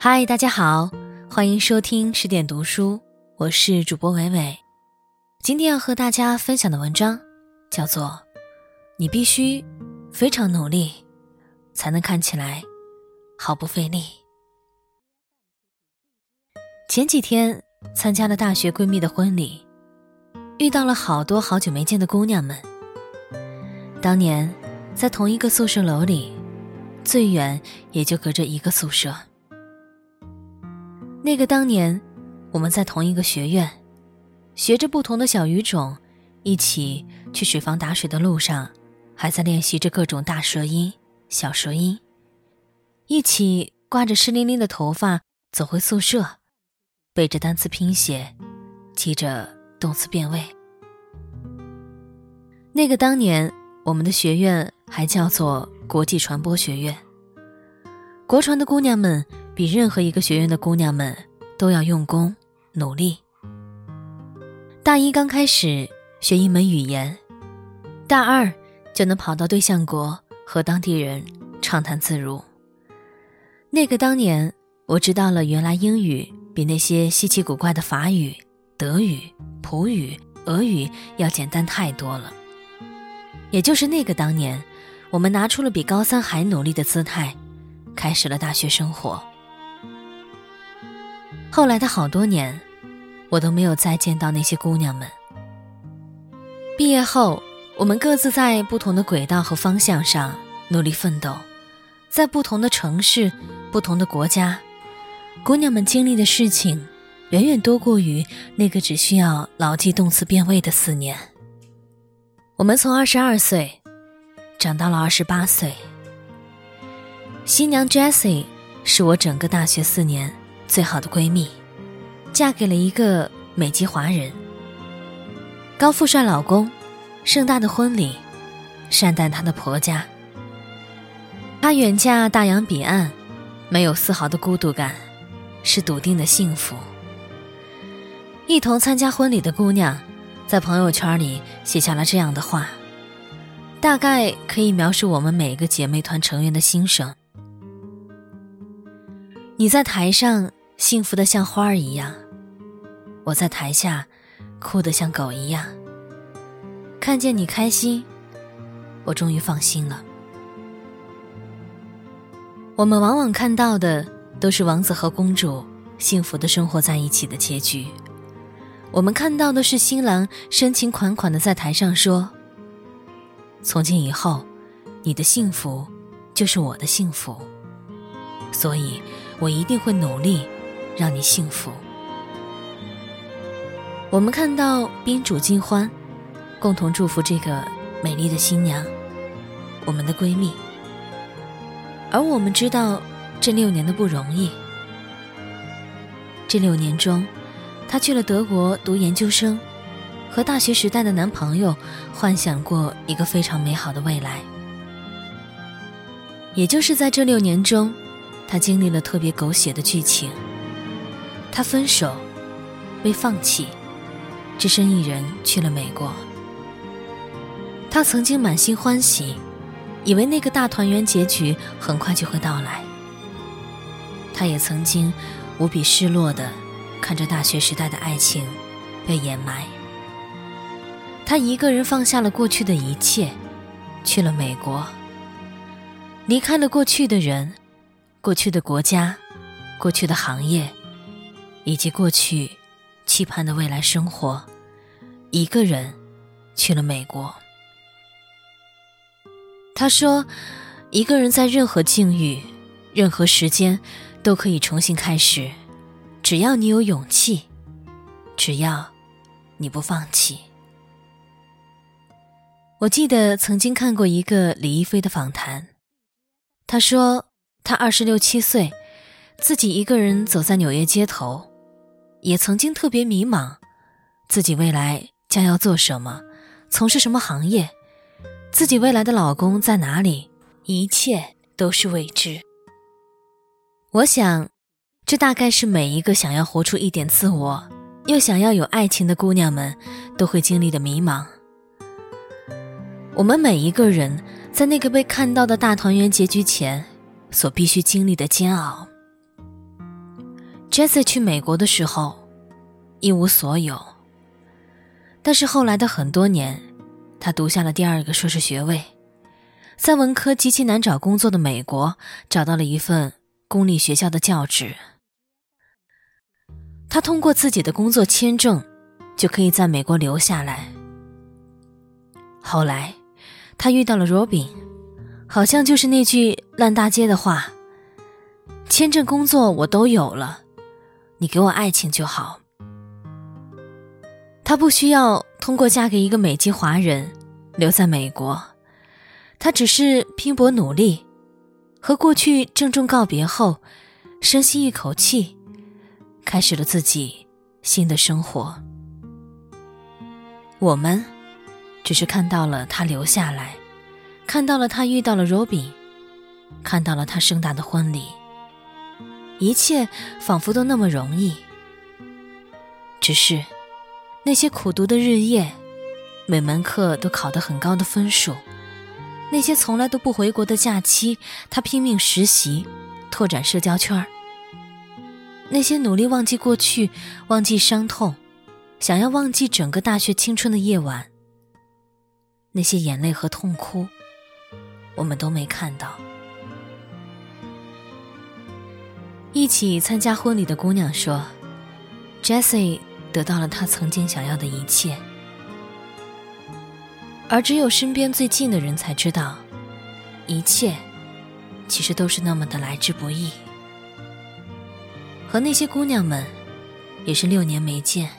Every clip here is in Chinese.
嗨，大家好，欢迎收听十点读书，我是主播伟伟。今天要和大家分享的文章叫做《你必须非常努力，才能看起来毫不费力》。前几天参加了大学闺蜜的婚礼，遇到了好多好久没见的姑娘们。当年在同一个宿舍楼里，最远也就隔着一个宿舍。那个当年，我们在同一个学院，学着不同的小语种，一起去水房打水的路上，还在练习着各种大舌音、小舌音。一起挂着湿淋淋的头发走回宿舍，背着单词拼写，记着动词变位。那个当年，我们的学院还叫做国际传播学院。国传的姑娘们。比任何一个学院的姑娘们都要用功努力。大一刚开始学一门语言，大二就能跑到对象国和当地人畅谈自如。那个当年，我知道了原来英语比那些稀奇古怪的法语、德语、普语、俄语要简单太多了。也就是那个当年，我们拿出了比高三还努力的姿态，开始了大学生活。后来的好多年，我都没有再见到那些姑娘们。毕业后，我们各自在不同的轨道和方向上努力奋斗，在不同的城市、不同的国家，姑娘们经历的事情远远多过于那个只需要牢记动词变位的四年。我们从二十二岁长到了二十八岁。新娘 Jessie 是我整个大学四年。最好的闺蜜，嫁给了一个美籍华人。高富帅老公，盛大的婚礼，善待她的婆家。她远嫁大洋彼岸，没有丝毫的孤独感，是笃定的幸福。一同参加婚礼的姑娘，在朋友圈里写下了这样的话，大概可以描述我们每个姐妹团成员的心声。你在台上。幸福的像花儿一样，我在台下哭得像狗一样。看见你开心，我终于放心了。我们往往看到的都是王子和公主幸福的生活在一起的结局，我们看到的是新郎深情款款的在台上说：“从今以后，你的幸福就是我的幸福，所以我一定会努力。”让你幸福。我们看到宾主尽欢，共同祝福这个美丽的新娘，我们的闺蜜。而我们知道这六年的不容易。这六年中，她去了德国读研究生，和大学时代的男朋友幻想过一个非常美好的未来。也就是在这六年中，她经历了特别狗血的剧情。他分手，被放弃，只身一人去了美国。他曾经满心欢喜，以为那个大团圆结局很快就会到来。他也曾经无比失落的看着大学时代的爱情被掩埋。他一个人放下了过去的一切，去了美国，离开了过去的人、过去的国家、过去的行业。以及过去期盼的未来生活，一个人去了美国。他说：“一个人在任何境遇、任何时间都可以重新开始，只要你有勇气，只要你不放弃。”我记得曾经看过一个李亦菲的访谈，她说：“她二十六七岁，自己一个人走在纽约街头。”也曾经特别迷茫，自己未来将要做什么，从事什么行业，自己未来的老公在哪里，一切都是未知。我想，这大概是每一个想要活出一点自我，又想要有爱情的姑娘们都会经历的迷茫。我们每一个人在那个被看到的大团圆结局前，所必须经历的煎熬。Jessie 去美国的时候，一无所有。但是后来的很多年，他读下了第二个硕士学位，在文科极其难找工作的美国，找到了一份公立学校的教职。他通过自己的工作签证，就可以在美国留下来。后来，他遇到了 Robin，好像就是那句烂大街的话：“签证、工作我都有了，你给我爱情就好。”他不需要通过嫁给一个美籍华人留在美国，他只是拼搏努力，和过去郑重告别后，深吸一口气。开始了自己新的生活。我们只是看到了他留下来，看到了他遇到了 Robin，看到了他盛大的婚礼，一切仿佛都那么容易。只是那些苦读的日夜，每门课都考得很高的分数，那些从来都不回国的假期，他拼命实习，拓展社交圈儿。那些努力忘记过去、忘记伤痛、想要忘记整个大学青春的夜晚，那些眼泪和痛哭，我们都没看到。一起参加婚礼的姑娘说：“Jessie 得到了她曾经想要的一切，而只有身边最近的人才知道，一切其实都是那么的来之不易。”和那些姑娘们，也是六年没见。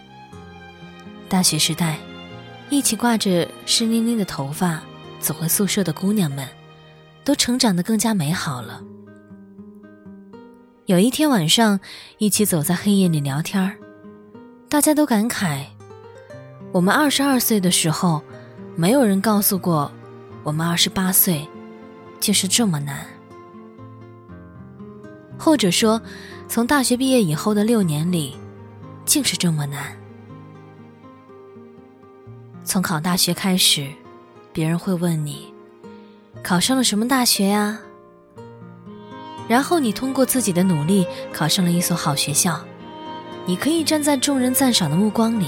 大学时代，一起挂着湿淋淋的头发走回宿舍的姑娘们，都成长得更加美好了。有一天晚上，一起走在黑夜里聊天大家都感慨：我们二十二岁的时候，没有人告诉过我们二十八岁就是这么难。或者说。从大学毕业以后的六年里，竟是这么难。从考大学开始，别人会问你，考上了什么大学呀？然后你通过自己的努力考上了一所好学校，你可以站在众人赞赏的目光里。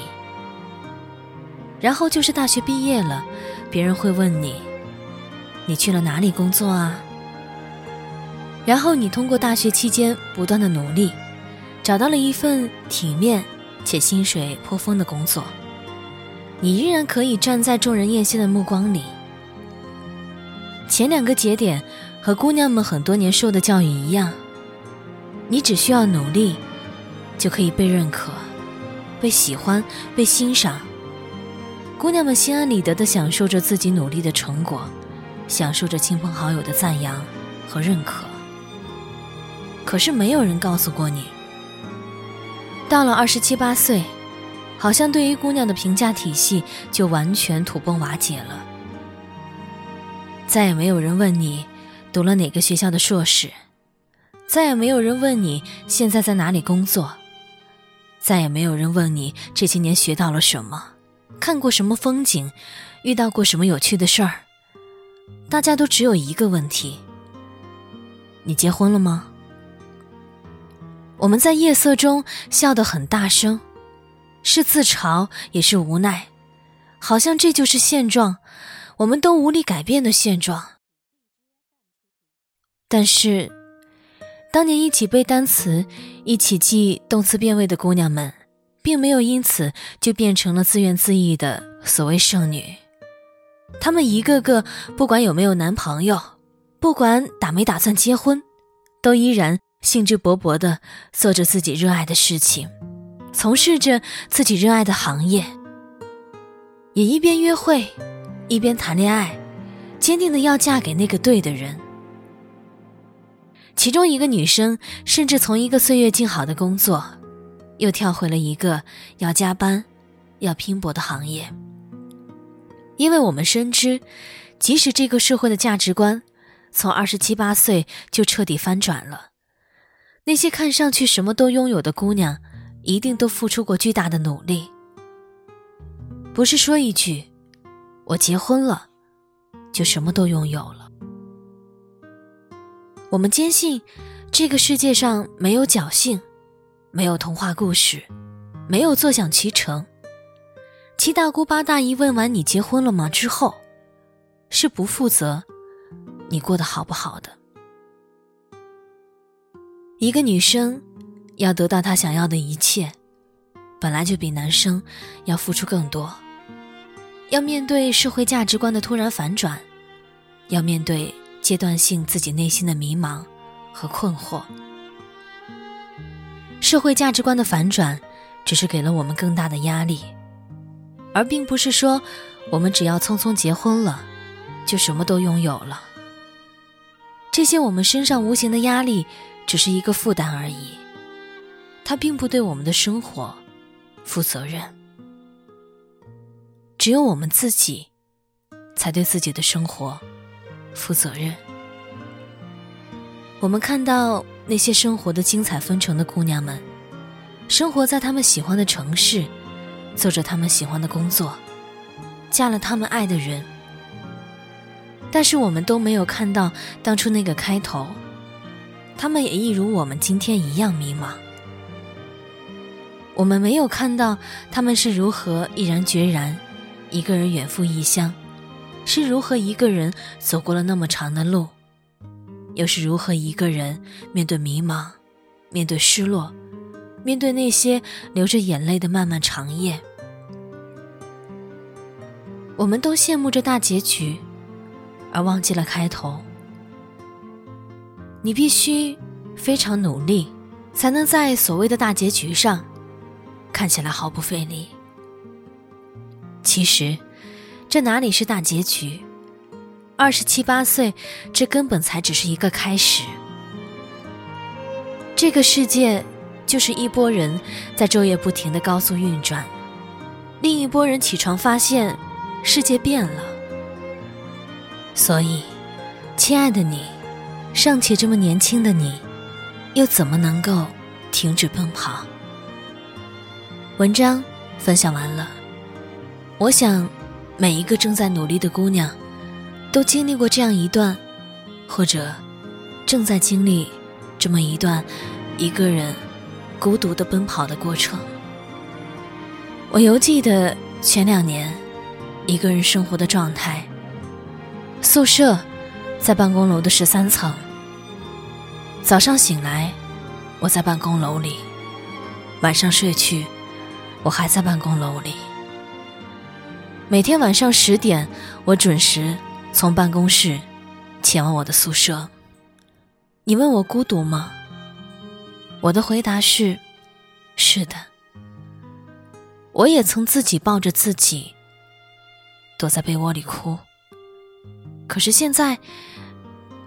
然后就是大学毕业了，别人会问你，你去了哪里工作啊？然后你通过大学期间不断的努力，找到了一份体面且薪水颇丰的工作。你依然可以站在众人艳羡的目光里。前两个节点和姑娘们很多年受的教育一样，你只需要努力，就可以被认可、被喜欢、被欣赏。姑娘们心安理得地享受着自己努力的成果，享受着亲朋好友的赞扬和认可。可是没有人告诉过你，到了二十七八岁，好像对于姑娘的评价体系就完全土崩瓦解了。再也没有人问你读了哪个学校的硕士，再也没有人问你现在在哪里工作，再也没有人问你这些年学到了什么，看过什么风景，遇到过什么有趣的事儿。大家都只有一个问题：你结婚了吗？我们在夜色中笑得很大声，是自嘲也是无奈，好像这就是现状，我们都无力改变的现状。但是，当年一起背单词、一起记动词变位的姑娘们，并没有因此就变成了自怨自艾的所谓剩女。她们一个个不管有没有男朋友，不管打没打算结婚，都依然。兴致勃勃地做着自己热爱的事情，从事着自己热爱的行业，也一边约会，一边谈恋爱，坚定的要嫁给那个对的人。其中一个女生甚至从一个岁月静好的工作，又跳回了一个要加班、要拼搏的行业。因为我们深知，即使这个社会的价值观从二十七八岁就彻底翻转了。那些看上去什么都拥有的姑娘，一定都付出过巨大的努力。不是说一句“我结婚了”，就什么都拥有了。我们坚信，这个世界上没有侥幸，没有童话故事，没有坐享其成。七大姑八大姨问完你结婚了吗之后，是不负责你过得好不好的。一个女生要得到她想要的一切，本来就比男生要付出更多，要面对社会价值观的突然反转，要面对阶段性自己内心的迷茫和困惑。社会价值观的反转，只是给了我们更大的压力，而并不是说我们只要匆匆结婚了，就什么都拥有了。这些我们身上无形的压力，只是一个负担而已，它并不对我们的生活负责任。只有我们自己，才对自己的生活负责任。我们看到。那些生活的精彩纷呈的姑娘们，生活在他们喜欢的城市，做着他们喜欢的工作，嫁了他们爱的人。但是我们都没有看到当初那个开头，他们也一如我们今天一样迷茫。我们没有看到他们是如何毅然决然，一个人远赴异乡，是如何一个人走过了那么长的路。又是如何一个人面对迷茫，面对失落，面对那些流着眼泪的漫漫长夜？我们都羡慕着大结局，而忘记了开头。你必须非常努力，才能在所谓的大结局上看起来毫不费力。其实，这哪里是大结局？二十七八岁，这根本才只是一个开始。这个世界就是一拨人在昼夜不停的高速运转，另一拨人起床发现世界变了。所以，亲爱的你，尚且这么年轻的你，又怎么能够停止奔跑？文章分享完了，我想每一个正在努力的姑娘。都经历过这样一段，或者正在经历这么一段一个人孤独的奔跑的过程。我犹记得前两年一个人生活的状态。宿舍在办公楼的十三层。早上醒来，我在办公楼里；晚上睡去，我还在办公楼里。每天晚上十点，我准时。从办公室前往我的宿舍。你问我孤独吗？我的回答是：是的。我也曾自己抱着自己，躲在被窝里哭。可是现在，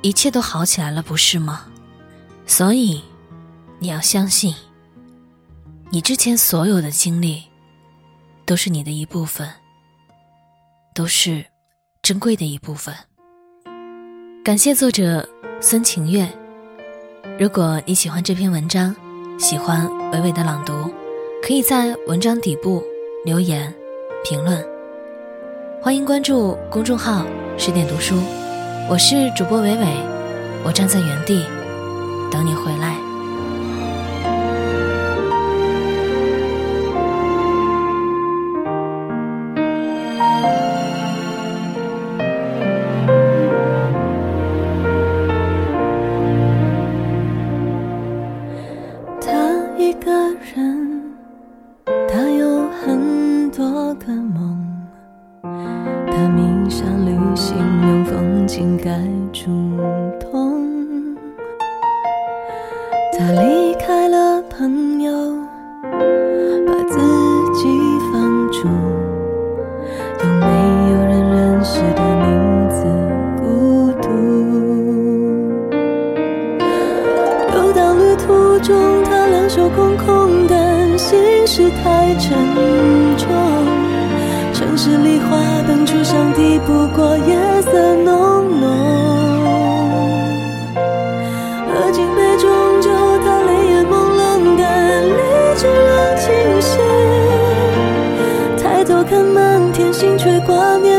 一切都好起来了，不是吗？所以，你要相信，你之前所有的经历，都是你的一部分，都是。珍贵的一部分。感谢作者孙晴月。如果你喜欢这篇文章，喜欢伟伟的朗读，可以在文章底部留言评论。欢迎关注公众号“十点读书”，我是主播伟伟，我站在原地等你回来。他离开了朋友，吹挂念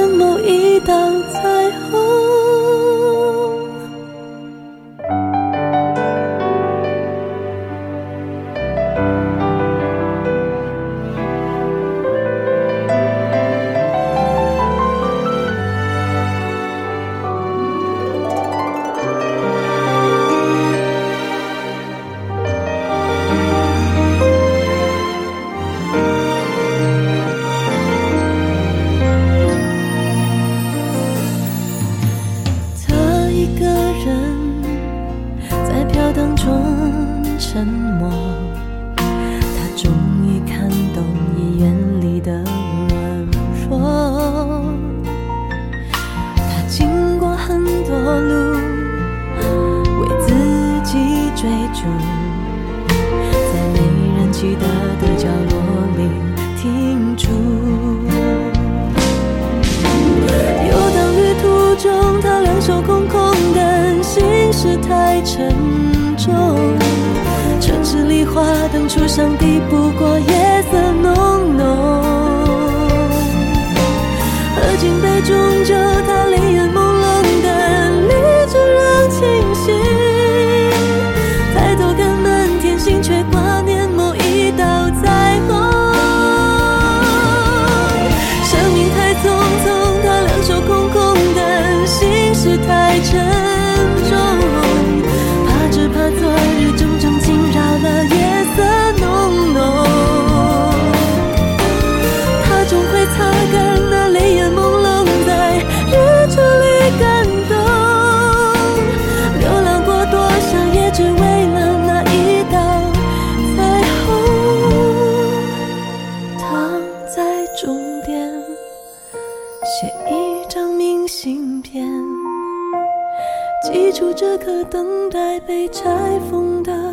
游荡旅途中，他两手空空，但心事太沉重。城市里花灯初上，抵不过夜色浓。记住这颗等待被拆封的。